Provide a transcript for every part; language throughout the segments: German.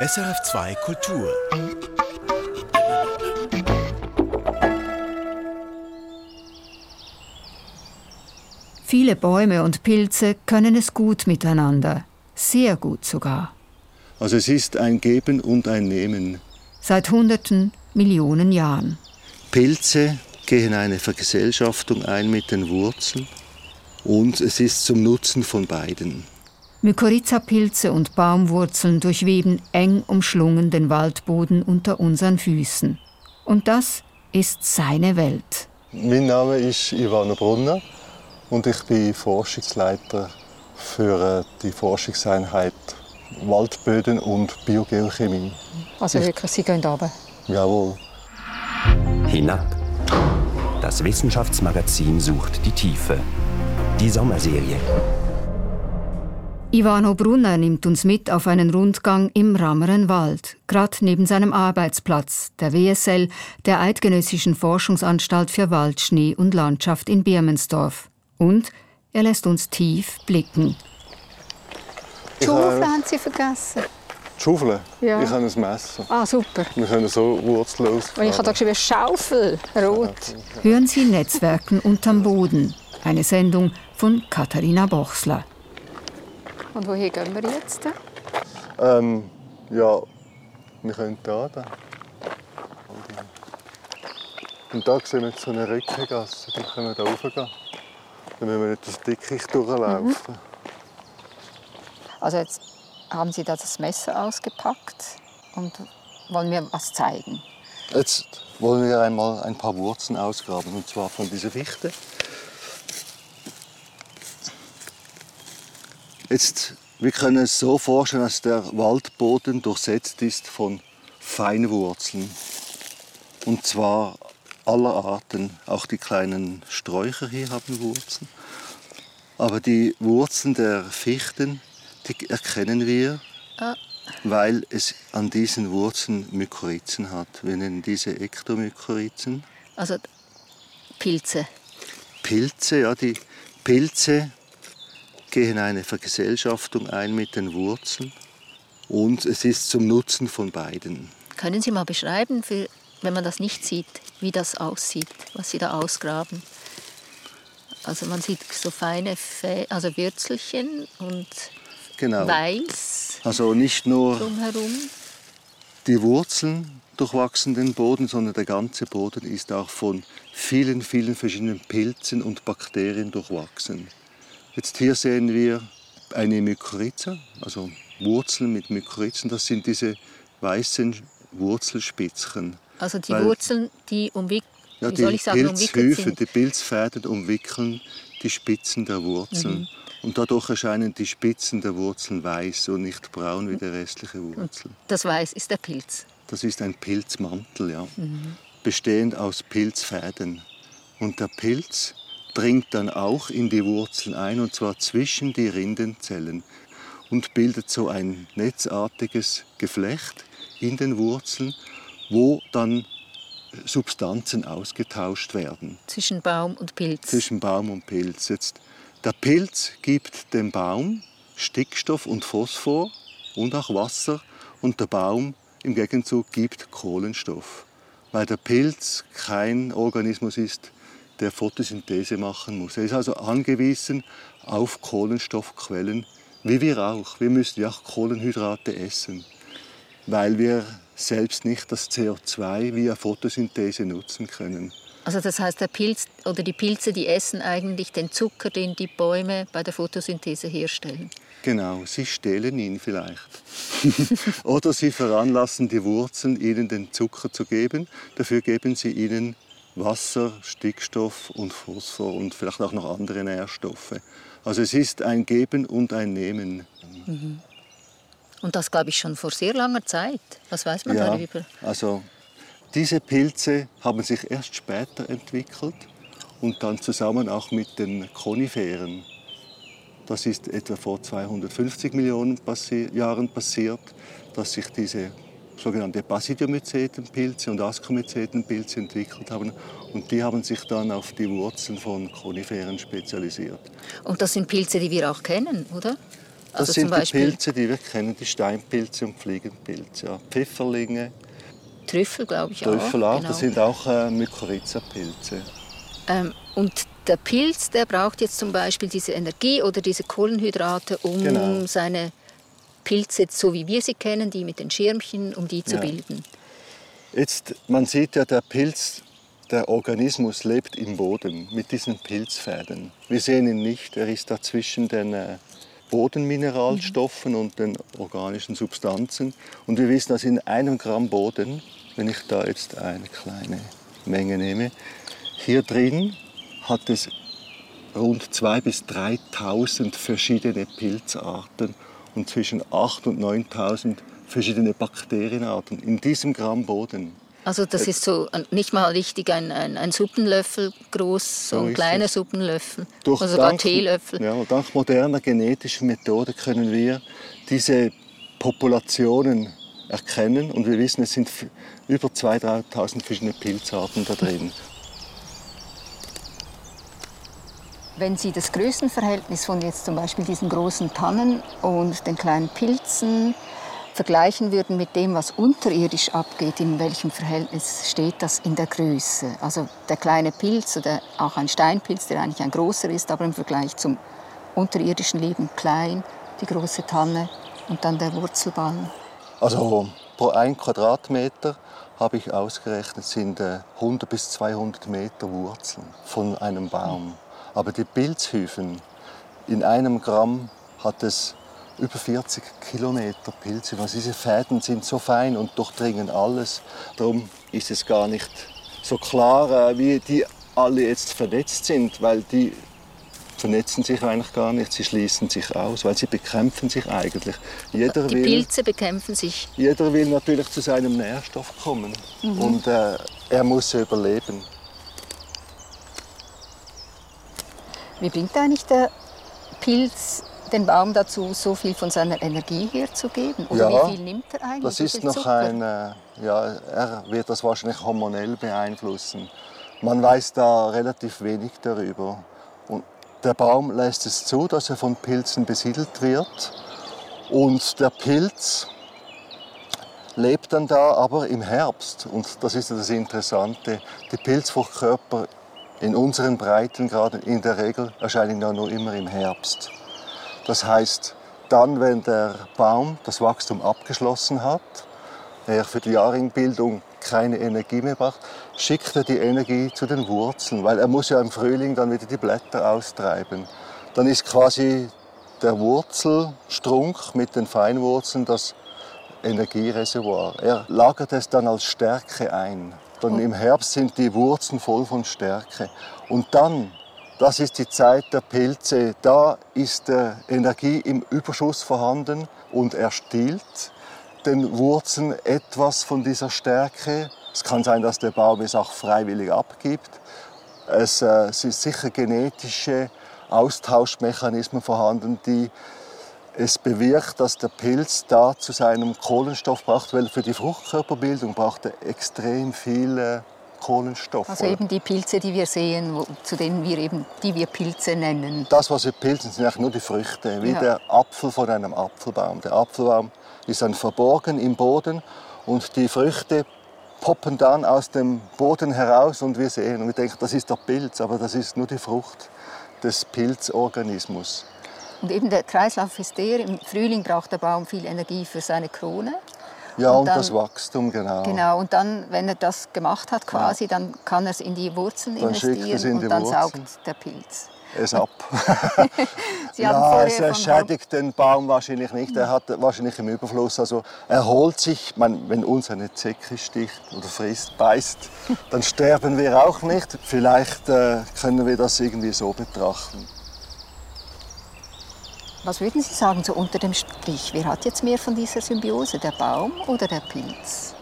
SRF2 Kultur. Viele Bäume und Pilze können es gut miteinander, sehr gut sogar. Also es ist ein Geben und ein Nehmen. Seit Hunderten, Millionen Jahren. Pilze gehen eine Vergesellschaftung ein mit den Wurzeln und es ist zum Nutzen von beiden. Mykorrhiza-Pilze und Baumwurzeln durchweben eng umschlungen den Waldboden unter unseren Füßen. Und das ist seine Welt. Mein Name ist Ivano Brunner und ich bin Forschungsleiter für äh, die Forschungseinheit Waldböden und Biogeochemie. Also wirklich, Sie gehen runter? Jawohl. Hinab. Das Wissenschaftsmagazin sucht die Tiefe. Die Sommerserie. Ivano Brunner nimmt uns mit auf einen Rundgang im Rammeren Wald, gerade neben seinem Arbeitsplatz, der WSL, der Eidgenössischen Forschungsanstalt für Wald, Schnee und Landschaft in Birmensdorf. Und er lässt uns tief blicken. Die Schaufel haben Sie vergessen. Die Schaufel? Ja. Ich habe ein Messer. Ah, super. Wir können so wurzellos. Und ich habe da geschrieben Schaufel, rot. Hören Sie Netzwerken unterm Boden. Eine Sendung von Katharina Bochsler. Und woher gehen wir jetzt? Ähm, ja, wir können da. da. Und da sehen wir jetzt so eine Rückgasse. Dann können wir da raufgehen. Dann müssen wir nicht das Dickicht durchlaufen. Also jetzt haben Sie da das Messer ausgepackt und wollen mir was zeigen. Jetzt wollen wir einmal ein paar Wurzeln ausgraben. Und zwar von dieser Fichte. Jetzt, wir können es so vorstellen, dass der Waldboden durchsetzt ist von Feinwurzeln. Und zwar aller Arten. Auch die kleinen Sträucher hier haben Wurzeln. Aber die Wurzeln der Fichten, die erkennen wir, Ah. weil es an diesen Wurzeln Mykorrhizen hat. Wir nennen diese Ektomykorrhizen. Also Pilze. Pilze, ja, die Pilze gehen eine Vergesellschaftung ein mit den Wurzeln und es ist zum Nutzen von beiden. Können Sie mal beschreiben, für, wenn man das nicht sieht, wie das aussieht, was Sie da ausgraben? Also man sieht so feine Fä also Würzelchen und Genau. weiß Also nicht nur drumherum. die Wurzeln durchwachsen den Boden, sondern der ganze Boden ist auch von vielen, vielen verschiedenen Pilzen und Bakterien durchwachsen. Jetzt hier sehen wir eine Mykorrhiza, also Wurzeln mit Mykorrhizen. Das sind diese weißen Wurzelspitzchen. Also die Weil- Wurzeln, die umwickeln, Ja, die ich sagen, Pilzhüfe, die Pilzfäden umwickeln die Spitzen der Wurzeln. Mhm. Und dadurch erscheinen die Spitzen der Wurzeln weiß und nicht braun wie der restliche Wurzel. Das Weiß ist der Pilz. Das ist ein Pilzmantel, ja. bestehend aus Pilzfäden. Und der Pilz dringt dann auch in die Wurzeln ein, und zwar zwischen die Rindenzellen und bildet so ein netzartiges Geflecht in den Wurzeln, wo dann Substanzen ausgetauscht werden Zwischen Baum und Pilz. zwischen Baum und Pilz. Jetzt, der Pilz gibt dem Baum Stickstoff und Phosphor und auch Wasser und der Baum im Gegenzug gibt Kohlenstoff, weil der Pilz kein Organismus ist, der Photosynthese machen muss. Er ist also angewiesen auf Kohlenstoffquellen, wie wir auch. Wir müssen ja auch Kohlenhydrate essen, weil wir selbst nicht das CO2 via Photosynthese nutzen können. Also das heißt, der Pilz oder die Pilze, die essen eigentlich den Zucker, den die Bäume bei der Photosynthese herstellen. Genau, sie stehlen ihn vielleicht. Oder sie veranlassen die Wurzeln, ihnen den Zucker zu geben. Dafür geben sie ihnen Wasser, Stickstoff und Phosphor und vielleicht auch noch andere Nährstoffe. Also es ist ein Geben und ein Nehmen. Und das glaube ich schon vor sehr langer Zeit. Was weiß man Ja, darüber? also diese Pilze haben sich erst später entwickelt und dann zusammen auch mit den Koniferen. Das ist etwa vor 250 Millionen passi Jahren passiert, dass sich diese sogenannte Basidiomycetenpilze und Ascomycetenpilze entwickelt haben. Und die haben sich dann auf die Wurzeln von Koniferen spezialisiert. Und das sind Pilze, die wir auch kennen, oder? Das Also sind die Pilze, die wir kennen, die Steinpilze und Fliegenpilze. Ja. Pfifferlinge, Trüffel, glaube ich Trüffel auch. auch, genau. das sind auch äh, Mykorrhiza-Pilze. Ähm, und der Pilz, der braucht jetzt zum Beispiel diese Energie oder diese Kohlenhydrate, um Genau. seine Pilze, so wie wir sie kennen, die mit den Schirmchen, um die zu Ja. bilden. Jetzt, man sieht ja, der Pilz, der Organismus lebt im Boden mit diesen Pilzfäden. Wir sehen ihn nicht, er ist da zwischen den äh, Bodenmineralstoffen und den organischen Substanzen. Und wir wissen, dass in einem Gramm Boden, wenn ich da jetzt eine kleine Menge nehme, hier drin hat es rund 2.000 bis 3.000 verschiedene Pilzarten und zwischen 8.000 und 9.000 verschiedene Bakterienarten in diesem Gramm Boden. Also das Äh, ist so nicht mal richtig ein, ein, ein Suppenlöffel groß, so So ein kleiner es. Suppenlöffel, Durch oder sogar dank- Teelöffel. Ja, dank moderner genetischer Methoden können wir diese Populationen erkennen und wir wissen, es sind über 2.000, 3.000 verschiedene Pilzarten da drin. Wenn Sie das Größenverhältnis von jetzt zum Beispiel diesen großen Tannen und den kleinen Pilzen vergleichen würden mit dem, was unterirdisch abgeht, in welchem Verhältnis steht das in der Größe? Also der kleine Pilz oder auch ein Steinpilz, der eigentlich ein großer ist, aber im Vergleich zum unterirdischen Leben klein, die große Tanne und dann der Wurzelballen. Also pro ein Quadratmeter habe ich ausgerechnet, sind äh, 100 bis 200 Meter Wurzeln von einem Baum. Aber die Pilzhüfen, in einem Gramm hat es über 40 Kilometer Pilze. Also diese Fäden sind so fein und durchdringen alles. Darum ist es gar nicht so klar, äh, wie die alle jetzt vernetzt sind, weil die vernetzen sich eigentlich gar nicht, sie schließen sich aus, weil sie bekämpfen sich eigentlich. Jeder Die will Pilze bekämpfen sich. jeder will natürlich zu seinem Nährstoff kommen und äh, er muss überleben. Wie bringt eigentlich der Pilz den Baum dazu, so viel von seiner Energie herzugeben? Oder Ja, wie viel nimmt er eigentlich? Das ist noch Zucker? ein, äh, ja, er wird das wahrscheinlich hormonell beeinflussen. Man weiß da relativ wenig darüber. Und der Baum lässt es zu, dass er von Pilzen besiedelt wird. Und der Pilz lebt dann da aber im Herbst. Und das ist ja das Interessante. Die Pilzfruchtkörper in unseren Breitengraden in der Regel erscheinen ja nur immer im Herbst. Das heißt, dann, wenn der Baum das Wachstum abgeschlossen hat, er für die Jahringbildung keine Energie mehr braucht, schickt er die Energie zu den Wurzeln, weil er muss ja im Frühling dann wieder die Blätter austreiben. Dann ist quasi der Wurzelstrunk mit den Feinwurzeln das Energiereservoir. Er lagert es dann als Stärke ein. Dann im Herbst sind die Wurzeln voll von Stärke. Und dann, das ist die Zeit der Pilze, da ist Energie im Überschuss vorhanden und er stiehlt den Wurzeln etwas von dieser Stärke. Es kann sein, dass der Baum es auch freiwillig abgibt. Es äh, sind sicher genetische Austauschmechanismen vorhanden, die es bewirkt, dass der Pilz da zu seinem Kohlenstoff braucht, weil für die Fruchtkörperbildung braucht er extrem viel Kohlenstoff. Also eben die Pilze, die wir sehen, wo, zu denen wir eben, die wir Pilze nennen. Das, was wir pilzen, sind eigentlich nur die Früchte, wie Ja. der Apfel von einem Apfelbaum. Der Apfelbaum ist dann verborgen im Boden und die Früchte poppen dann aus dem Boden heraus und wir sehen und wir denken, das ist der Pilz, aber das ist nur die Frucht des Pilzorganismus. Und eben der Kreislauf ist der, im Frühling braucht der Baum viel Energie für seine Krone. Ja, Und und, dann- das Wachstum, genau. Genau, und dann, wenn er das gemacht hat, quasi, dann kann er es in die Wurzeln Dann investieren es in und die dann Wurzeln. saugt der Pilz. Es ab. Ja, es schädigt den Baum wahrscheinlich nicht. Er hat wahrscheinlich im Überfluss. Also er holt sich, man, wenn uns eine Zecke sticht oder frisst, beißt, dann sterben wir auch nicht. Vielleicht äh, können wir das irgendwie so betrachten. Was würden Sie sagen, so unter dem Strich? Wer hat jetzt mehr von dieser Symbiose, der Baum oder der Pilz?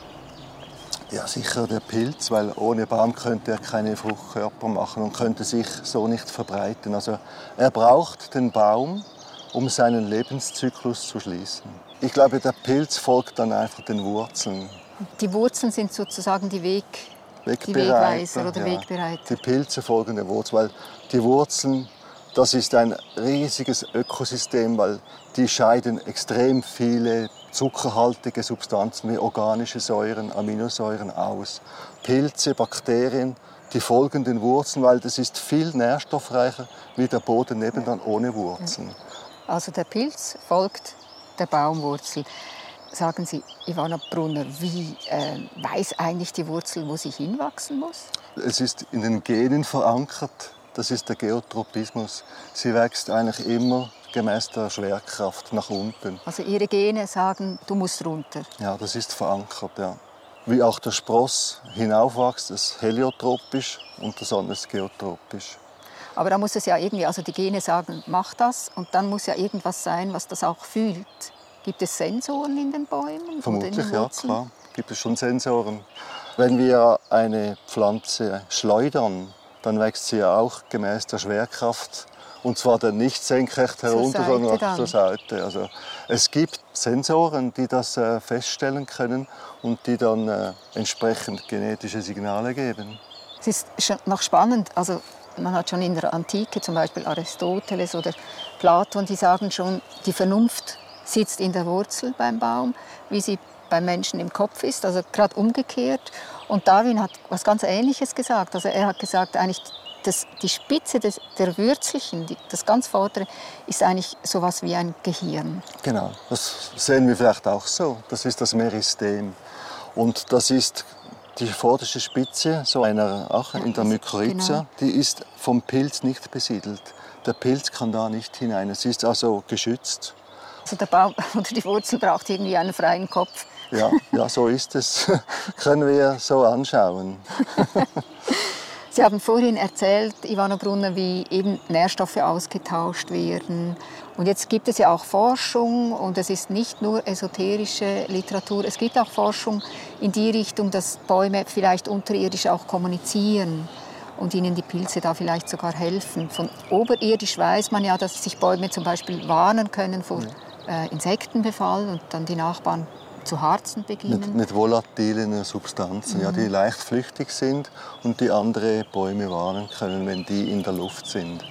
Ja, sicher der Pilz, weil ohne Baum könnte er keine Fruchtkörper machen und könnte sich so nicht verbreiten. Also er braucht den Baum, um seinen Lebenszyklus zu schließen. Ich glaube, der Pilz folgt dann einfach den Wurzeln. Die Wurzeln sind sozusagen die Weg, Wegbereiter, Wegweiser oder Wegbereiter. Die Pilze folgen der Wurzel, weil die Wurzeln, Das ist ein riesiges Ökosystem, weil die scheiden extrem viele zuckerhaltige Substanzen wie organische Säuren, Aminosäuren aus. Pilze, Bakterien, die folgen den Wurzeln, weil das ist viel nährstoffreicher wie der Boden nebenan ohne Wurzeln. Also der Pilz folgt der Baumwurzel. Sagen Sie, Ivana Brunner, wie äh, weiß eigentlich die Wurzel, wo sie hinwachsen muss? Es ist in den Genen verankert. Das ist der Geotropismus. Sie wächst eigentlich immer gemäß der Schwerkraft nach unten. Also Ihre Gene sagen, du musst runter. Ja, das ist verankert, ja. Wie auch der Spross hinaufwächst, ist heliotropisch und der Sonne ist geotropisch. Aber da muss es ja irgendwie, also die Gene sagen, mach das und dann muss ja irgendwas sein, was das auch fühlt. Gibt es Sensoren in den Bäumen? Vermutlich, ja, klar. Gibt es schon Sensoren. Wenn wir eine Pflanze schleudern, dann wächst sie ja auch gemäß der Schwerkraft und zwar dann nicht senkrecht herunter, sondern auch zur Seite. Also es gibt Sensoren, die das äh, feststellen können und die dann äh, entsprechend genetische Signale geben. Es ist noch spannend. Also man hat schon in der Antike zum Beispiel Aristoteles oder Platon, die sagen schon, die Vernunft sitzt in der Wurzel beim Baum, wie sie beim Menschen im Kopf ist, also gerade umgekehrt. Und Darwin hat was ganz Ähnliches gesagt. Also er hat gesagt, eigentlich das, die Spitze des, der Würzelchen, die, das ganz vordere, ist eigentlich so etwas wie ein Gehirn. Genau, das sehen wir vielleicht auch so. Das ist das Meristem. Und das ist die vorderste Spitze so einer Ache in der Mykorrhiza, genau. die ist vom Pilz nicht besiedelt. Der Pilz kann da nicht hinein. Es ist also geschützt. Also der Baum oder die Wurzel braucht irgendwie einen freien Kopf. Ja, ja so ist es. Können wir so anschauen. Sie haben vorhin erzählt, Ivana Brunner, wie eben Nährstoffe ausgetauscht werden. Und jetzt gibt es ja auch Forschung und es ist nicht nur esoterische Literatur, es gibt auch Forschung in die Richtung, dass Bäume vielleicht unterirdisch auch kommunizieren und ihnen die Pilze da vielleicht sogar helfen. Von oberirdisch weiß man ja, dass sich Bäume zum Beispiel warnen können vor äh, Insektenbefall und dann die Nachbarn zu harzen beginnen. Mit, mit volatilen Substanzen, mhm. ja, die mhm. leicht flüchtig sind und die andere Bäume warnen können, wenn die in der Luft sind.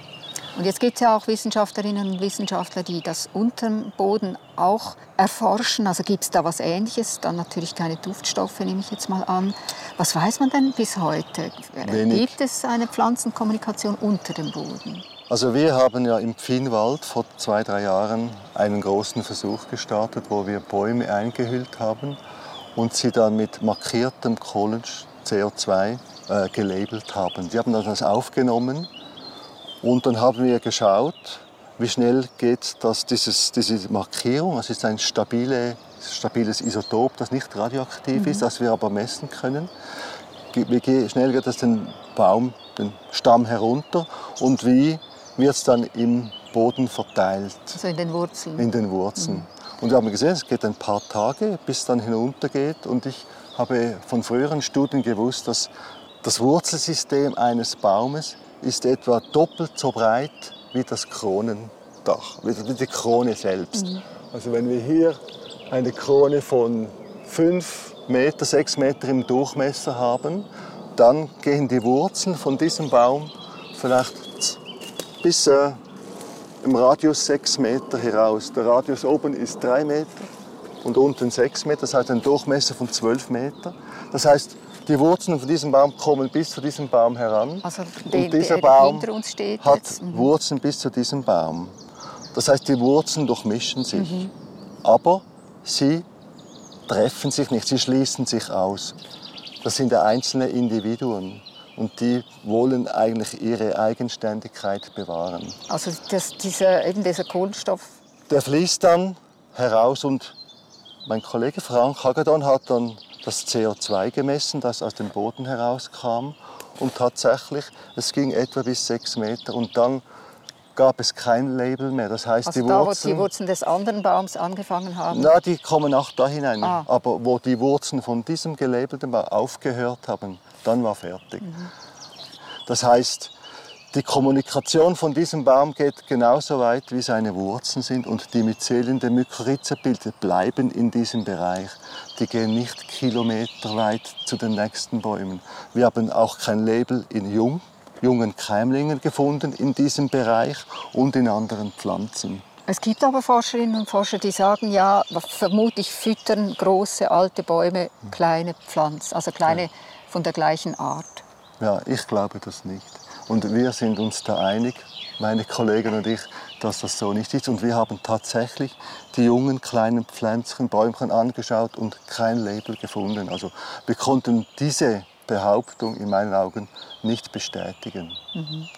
Und jetzt gibt es ja auch Wissenschaftlerinnen und Wissenschaftler, die das unterm Boden auch erforschen. Also gibt es da was Ähnliches? Dann natürlich keine Duftstoffe, nehme ich jetzt mal an. Was weiß man denn bis heute? Wenig. Gibt es eine Pflanzenkommunikation unter dem Boden? Also wir haben ja im Pfinnwald vor zwei, drei Jahren einen großen Versuch gestartet, wo wir Bäume eingehüllt haben und sie dann mit markiertem Kohlen CO2 äh, gelabelt haben. Die haben das aufgenommen und dann haben wir geschaut, wie schnell geht das, dieses, diese Markierung. Es ist ein stabile, stabiles Isotop, das nicht radioaktiv mhm. ist, das wir aber messen können. Wie schnell geht das den Baum, den Stamm herunter und wie wird es dann im Boden verteilt. Also in den Wurzeln? In den Wurzeln. Mhm. Und wir haben gesehen, es geht ein paar Tage, bis es dann hinuntergeht. Und ich habe von früheren Studien gewusst, dass das Wurzelsystem eines Baumes ist etwa doppelt so breit wie das Kronendach, wie die Krone selbst. Mhm. Also wenn wir hier eine Krone von 5 Meter, 6 Meter im Durchmesser haben, dann gehen die Wurzeln von diesem Baum vielleicht bis äh, im Radius 6 Meter heraus. Der Radius oben ist 3 Meter und unten 6 Meter, das heißt ein Durchmesser von 12 Meter. Das heißt, die Wurzeln von diesem Baum kommen bis zu diesem Baum heran. Also den, und dieser Baum hat mhm. Wurzeln bis zu diesem Baum. Das heißt, die Wurzeln durchmischen sich. Mhm. Aber sie treffen sich nicht, sie schließen sich aus. Das sind einzelne Individuen und die wollen eigentlich ihre Eigenständigkeit bewahren. Also das, dieser, eben dieser Kohlenstoff? Der fließt dann heraus und mein Kollege Frank Hagedorn hat dann das CO2 gemessen, das aus dem Boden herauskam. Und tatsächlich, es ging etwa bis sechs Meter und dann gab es kein Label mehr. Das heißt, also die da, Wurzeln, wo die Wurzeln des anderen Baums angefangen haben? Na, die kommen auch da hinein. Ah. Aber wo die Wurzeln von diesem gelabelten Baum aufgehört haben, dann war fertig. Mhm. Das heißt, die Kommunikation von diesem Baum geht genauso weit, wie seine Wurzeln sind und die Myzelien der Mykorrhiza-Pilze bleiben in diesem Bereich. Die gehen nicht kilometerweit zu den nächsten Bäumen. Wir haben auch kein Label in Jung jungen Keimlingen gefunden in diesem Bereich und in anderen Pflanzen. Es gibt aber Forscherinnen und Forscher, die sagen, ja, vermutlich füttern große alte Bäume kleine Pflanzen, also kleine von der gleichen Art. Ja, ich glaube das nicht. Und wir sind uns da einig, meine Kollegen und ich, dass das so nicht ist. Und wir haben tatsächlich die jungen kleinen Pflänzchen, Bäumchen angeschaut und kein Label gefunden. Also wir konnten diese Behauptung in meinen Augen nicht bestätigen. Mhm.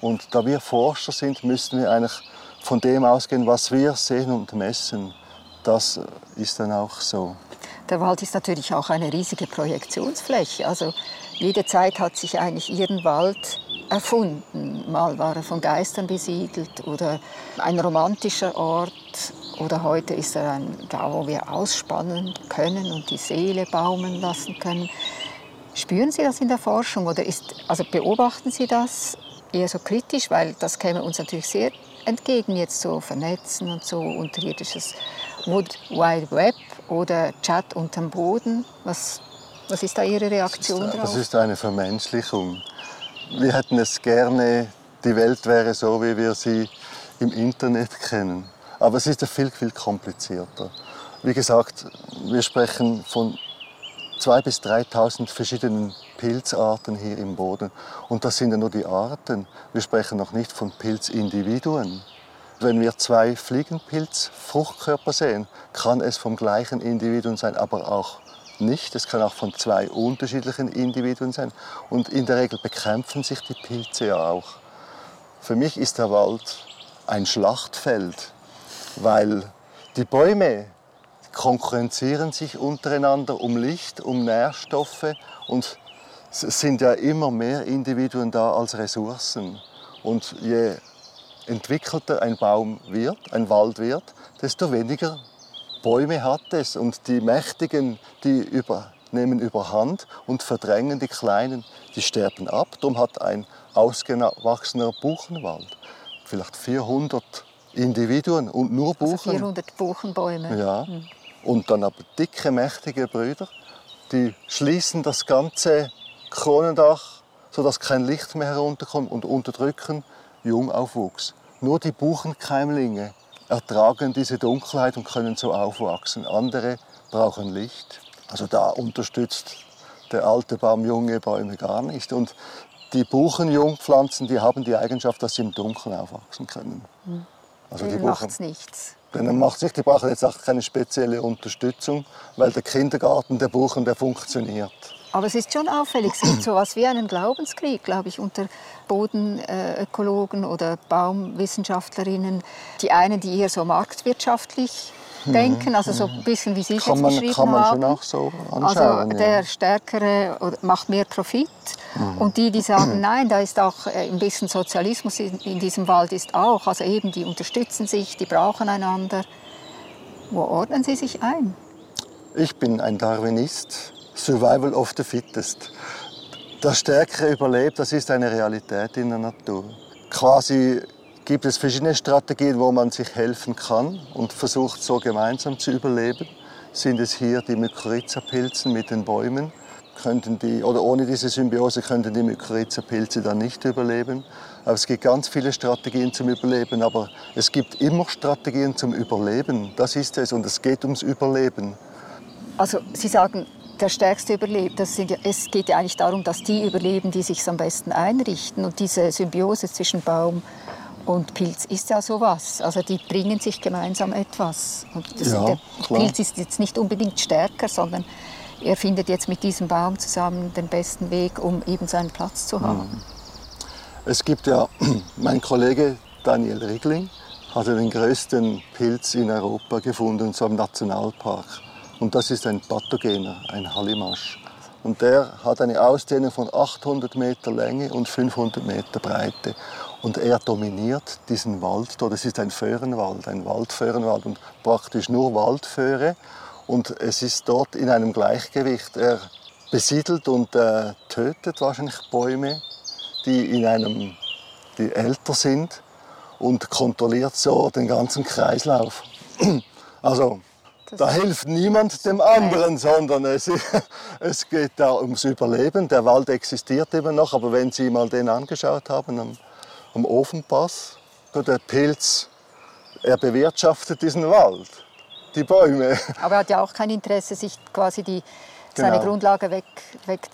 Und da wir Forscher sind, müssen wir eigentlich von dem ausgehen, was wir sehen und messen. Das ist dann auch so. Der Wald ist natürlich auch eine riesige Projektionsfläche. Also jede Zeit hat sich eigentlich ihren Wald erfunden. Mal war er von Geistern besiedelt oder ein romantischer Ort oder heute ist er ein, da, wo wir ausspannen können und die Seele baumen lassen können. Spüren Sie das in der Forschung oder ist, also beobachten Sie das eher so kritisch, weil das käme uns natürlich sehr entgegen, jetzt so vernetzen und so unterirdisches Wood Wide Web oder Chat unterm Boden. Was, was ist da Ihre Reaktion das ist, darauf? Das ist eine Vermenschlichung. Wir hätten es gerne, die Welt wäre so, wie wir sie im Internet kennen. Aber es ist ja viel, viel komplizierter. Wie gesagt, wir sprechen von 2.000 bis 3.000 verschiedenen Pilzarten hier im Boden. Und das sind ja nur die Arten. Wir sprechen noch nicht von Pilzindividuen. Wenn wir zwei Fliegenpilzfruchtkörper sehen, kann es vom gleichen Individuum sein, aber auch nicht. Es kann auch von zwei unterschiedlichen Individuen sein. Und in der Regel bekämpfen sich die Pilze ja auch. Für mich ist der Wald ein Schlachtfeld, weil die Bäume konkurrenzieren sich untereinander um Licht, um Nährstoffe und es sind ja immer mehr Individuen da als Ressourcen. Und je entwickelter ein Baum wird, ein Wald wird, desto weniger Bäume hat es. Und die Mächtigen, die über, nehmen überhand und verdrängen die Kleinen, die sterben ab. Darum hat ein ausgewachsener Buchenwald vielleicht 400 Individuen und nur also Buchen. Also 400 Buchenbäume. Ja. Hm. Und dann aber dicke, mächtige Brüder, die schließen das ganze Kronendach, sodass kein Licht mehr herunterkommt und unterdrücken Jungaufwuchs. Nur die Buchenkeimlinge ertragen diese Dunkelheit und können so aufwachsen. Andere brauchen Licht. Also da unterstützt der alte Baum junge Bäume gar nicht. Und die Buchenjungpflanzen, die haben die Eigenschaft, dass sie im Dunkeln aufwachsen können. Also die macht nichts. Denen macht es nicht. Die brauchen jetzt auch keine spezielle Unterstützung, weil der Kindergarten der Buchen, der funktioniert. Aber es ist schon auffällig, es gibt so etwas wie einen Glaubenskrieg, glaube ich, unter Bodenökologen oder Baumwissenschaftlerinnen. Die einen, die eher so marktwirtschaftlich. Denken, also so ein bisschen wie Sie es jetzt beschrieben kann man haben. Schon auch so anschauen, also der ja. Stärkere macht mehr Profit mhm. und die, die sagen, nein, da ist auch äh, ein bisschen Sozialismus in diesem Wald ist auch, also eben die unterstützen sich, die brauchen einander. Wo ordnen Sie sich ein? Ich bin ein Darwinist Survival of the Fittest. Das Stärkere überlebt, das ist eine Realität in der Natur. Quasi gibt es verschiedene Strategien, wo man sich helfen kann und versucht so gemeinsam zu überleben. Sind es hier die Mykorrhiza-Pilzen mit den Bäumen? Könnten die, oder ohne diese Symbiose könnten die Mykorrhiza-Pilze dann nicht überleben. Aber es gibt ganz viele Strategien zum Überleben, aber es gibt immer Strategien zum Überleben. Das ist es und es geht ums Überleben. Also Sie sagen, der Stärkste überlebt. Sind es geht ja eigentlich darum, dass die überleben, die sich am besten einrichten. Und diese Symbiose zwischen Baum und Pilz ist ja sowas. Also die bringen sich gemeinsam etwas. Ja, der klar. Pilz ist jetzt nicht unbedingt stärker, sondern er findet jetzt mit diesem Baum zusammen den besten Weg, um eben seinen Platz zu haben. Mhm. Es gibt ja, mein Kollege Daniel Rigling hat den größten Pilz in Europa gefunden, so im Nationalpark. Und das ist ein Pathogener, ein Hallimasch. Und der hat eine Ausdehnung von 800 Meter Länge und 500 Meter Breite. Und er dominiert diesen Wald dort. Es ist ein Föhrenwald, ein Waldföhrenwald und praktisch nur Waldföhre. Und es ist dort in einem Gleichgewicht. Er besiedelt und äh, tötet wahrscheinlich Bäume, die in einem, die älter sind und kontrolliert so den ganzen Kreislauf. Also Da hilft niemand dem anderen, sondern es, es geht da ums Überleben. Der Wald existiert eben noch, aber wenn Sie mal den angeschaut haben am, am Ofenpass, der Pilz, er bewirtschaftet diesen Wald, die Bäume. Aber er hat ja auch kein Interesse, sich quasi die, seine Genau. Grundlage weg.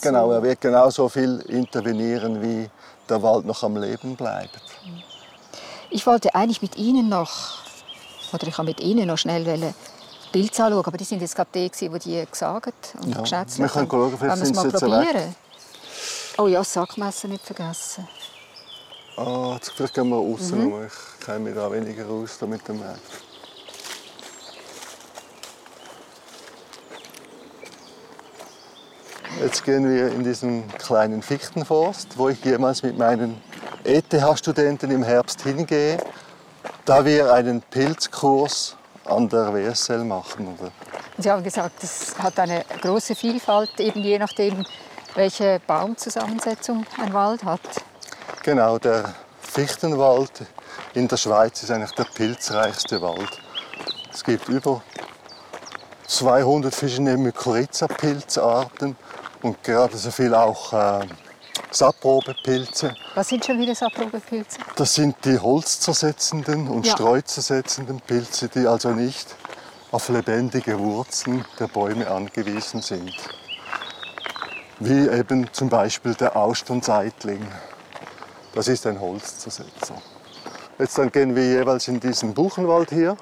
Genau, er wird genauso viel intervenieren, wie der Wald noch am Leben bleibt. Ich wollte eigentlich mit Ihnen noch, oder ich habe mit Ihnen noch schnell wollen, Pilze anschauen, aber die sind jetzt gerade die, die die gesagt und Ja, geschätzt wir können schauen, vielleicht sind mal sie weg. probieren? Oh ja, das Sackmesser nicht vergessen. Ah, jetzt vielleicht gehen wir außen Mhm. rum. Ich kenne mich da weniger aus da mit dem Weg. Jetzt gehen wir in diesen kleinen Fichtenforst, wo ich jemals mit meinen ETH-Studenten im Herbst hingehe, da wir einen Pilzkurs an der WSL machen. Oder? Sie haben gesagt, es hat eine große Vielfalt, eben je nachdem, welche Baumzusammensetzung ein Wald hat. Genau, der Fichtenwald in der Schweiz ist eigentlich der pilzreichste Wald. Es gibt über 200 verschiedene Mykorrhiza-Pilzarten und gerade so viel auch äh, Saprobepilze. Was sind schon wieder Saprobepilze? Das sind die holzzersetzenden und Ja. streuzersetzenden Pilze, die also nicht auf lebendige Wurzeln der Bäume angewiesen sind. Wie eben zum Beispiel der Austernseitling. Das ist ein Holzzersetzer. Jetzt dann gehen wir jeweils in diesen Buchenwald hier.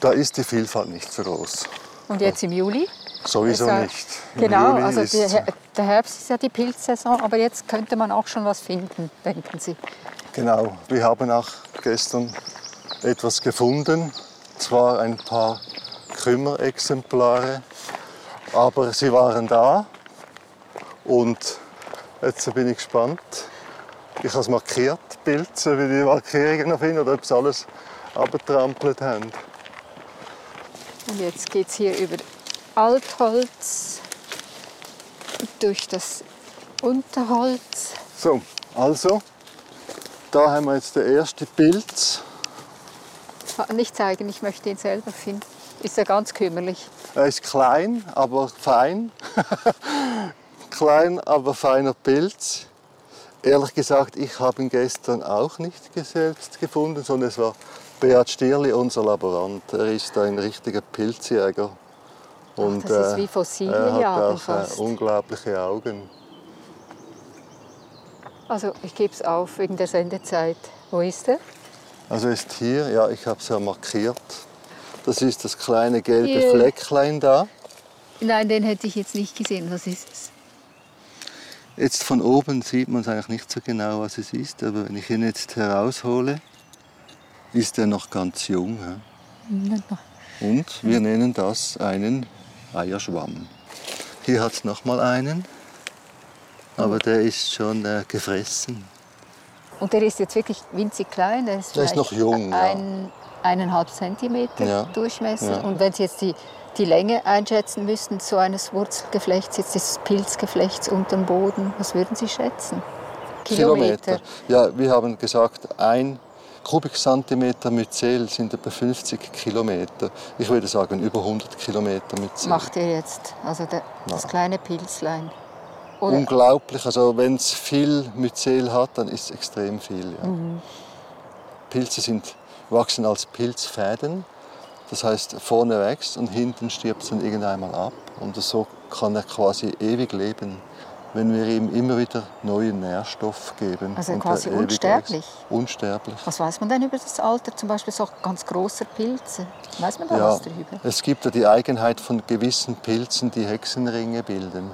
Da ist die Vielfalt nicht so groß. Und jetzt im Juli? Sowieso ja- nicht. Im Genau, Juli also Her- der Herbst ist ja die Pilzsaison, aber jetzt könnte man auch schon was finden, denken Sie. Genau, wir haben auch gestern etwas gefunden. Zwar ein paar Kümmerexemplare, aber sie waren da. Und jetzt bin ich gespannt. Ich habe es markiert, Pilze, wie die Markierungen noch finden oder ob sie alles abgetrampelt haben. Und jetzt geht es hier über Altholz, durch das Unterholz. So, also, da haben wir jetzt den ersten Pilz. Nicht zeigen, ich möchte ihn selber finden. Ist ja ganz kümmerlich. Er ist klein, aber fein. klein, aber feiner Pilz. Ehrlich gesagt, ich habe ihn gestern auch nicht selbst gefunden, sondern es war Beat Stierli, unser Laborant. Er ist ein richtiger Pilzjäger. Und, das ist äh, wie Fossilien er hat auch äh, fast. unglaubliche Augen. Also ich gebe es auf wegen der Sendezeit. Wo ist er? Also er ist hier, ja, ich habe es ja markiert. Das ist das kleine gelbe Hier. Flecklein da. Nein, den hätte ich jetzt nicht gesehen. Was ist es? Jetzt von oben sieht man es eigentlich nicht so genau, was es ist, aber wenn ich ihn jetzt heraushole, ist er noch ganz jung. hä? Und wir nennen das einen Eierschwamm. Hier hat es nochmal einen, aber der ist schon äh, gefressen. Und der ist jetzt wirklich winzig klein. Der ist, Der ist noch jung, ja. Ein, eineinhalb Zentimeter Ja, Durchmesser. ja. Und wenn Sie jetzt die, die Länge einschätzen müssten, so eines Wurzelgeflechts, jetzt des Pilzgeflechts unter dem Boden, was würden Sie schätzen? Kilometer. Ja, wir haben gesagt, ein Kubikzentimeter Myzel sind etwa 50 Kilometer. Ich würde sagen über 100 Kilometer Myzel. Macht er jetzt, also der, das kleine Pilzlein. Oder, Unglaublich. Also wenn es viel Myzel hat, dann ist es extrem viel. Ja. Mhm. Pilze sind, wachsen als Pilzfäden. Das heißt, vorne wächst und hinten stirbt es dann irgendwann ab. Und so kann er quasi ewig leben, wenn wir ihm immer wieder neuen Nährstoff geben. Also quasi er unsterblich? Unsterblich. was weiß man denn über das Alter zum Beispiel so ganz großer Pilze? Weiß man da Ja, was darüber? es gibt ja die Eigenheit von gewissen Pilzen, die Hexenringe bilden.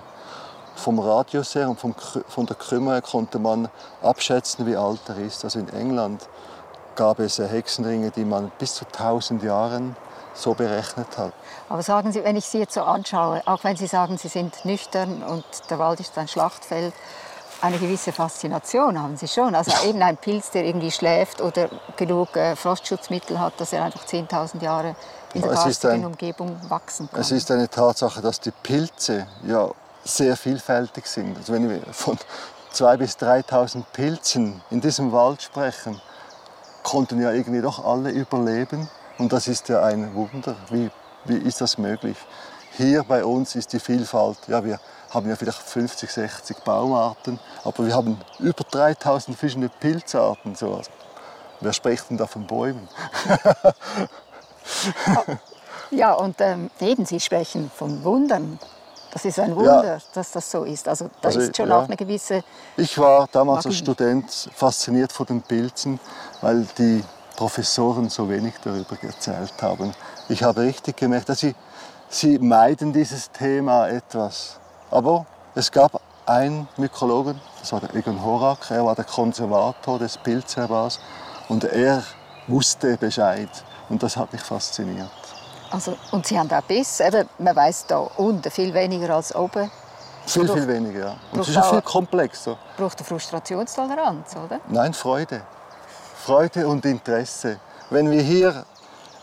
Vom Radius her und vom, von der Krümmer her konnte man abschätzen, wie alt er ist. Also in England gab es Hexenringe, die man bis zu 1000 Jahren so berechnet hat. Aber sagen Sie, wenn ich Sie jetzt so anschaue, auch wenn Sie sagen, Sie sind nüchtern und der Wald ist ein Schlachtfeld, eine gewisse Faszination haben Sie schon. Also eben ein Pilz, der irgendwie schläft oder genug äh, Frostschutzmittel hat, dass er einfach 10.000 Jahre in der ein- Umgebung wachsen kann. Es ist eine Tatsache, dass die Pilze ja sehr vielfältig sind. Also wenn wir von 2.000 bis 3.000 Pilzen in diesem Wald sprechen, konnten ja irgendwie doch alle überleben. Und das ist ja ein Wunder, wie Wie ist das möglich? Hier bei uns ist die Vielfalt, ja, wir haben ja vielleicht 50, 60 Baumarten, aber wir haben über 3000 verschiedene Pilzarten. So. Wer spricht denn da von Bäumen? ja, und ähm, eben, Sie sprechen von Wundern. Das ist ein Wunder, ja. dass das so ist. Also da also, ist schon ja. auch eine gewisse. Ich war damals Magie. als Student fasziniert von den Pilzen, weil die Professoren so wenig darüber erzählt haben. Ich habe richtig gemerkt, dass sie, sie meiden dieses Thema etwas. Aber es gab einen Mykologen, das war der Egon Horak, er war der Konservator des Pilzherbars und er wusste Bescheid und das hat mich fasziniert. Also, und Sie haben auch Biss, eben, man weiß da unten viel weniger als oben. Viel, viel weniger, ja. Und es ist auch viel komplexer. Braucht eine Frustrationstoleranz, oder? Nein, Freude. Freude und Interesse. Wenn wir hier,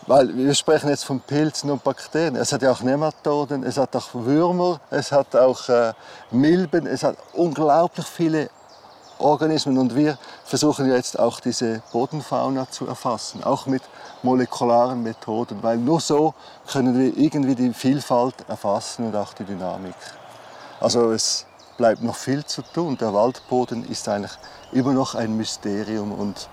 weil wir sprechen jetzt von Pilzen und Bakterien, es hat ja auch Nematoden, es hat auch Würmer, es hat auch äh, Milben, es hat unglaublich viele Organismen und wir versuchen jetzt auch diese Bodenfauna zu erfassen, auch mit molekularen Methoden, weil nur so können wir irgendwie die Vielfalt erfassen und auch die Dynamik. Also es bleibt noch viel zu tun. Der Waldboden ist eigentlich immer noch ein Mysterium und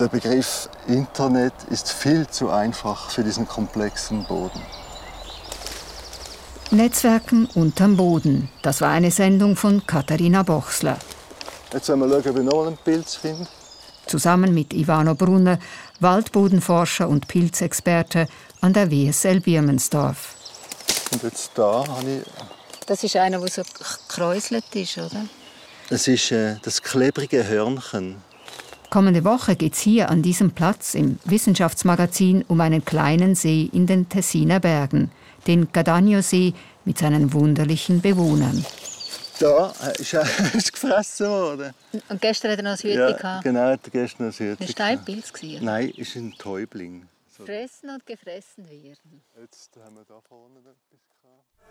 der Begriff Internet ist viel zu einfach für diesen komplexen Boden. Netzwerken unterm Boden. Das war eine Sendung von Katharina Bochsler. Jetzt wollen wir schauen, ob wir noch einen Pilz finden. Zusammen mit Ivano Brunner, Waldbodenforscher und Pilzexperte an der WSL Birmensdorf. Und jetzt da habe ich... Das ist einer, der so gekräuselt ist, oder? Das ist äh, das klebrige Hörnchen. Kommende Woche geht es hier an diesem Platz im Wissenschaftsmagazin um einen kleinen See in den Tessiner Bergen, den Gadagno-See mit seinen wunderlichen Bewohnern. Da ist er gefressen worden. Und gestern hat er noch ein Hütchen ja, gehabt? genau, hat er gestern noch ein Hütchen Ein Steinpilz Nein, es ist ein Täubling. So. Fressen und gefressen werden. Jetzt haben wir da vorne etwas.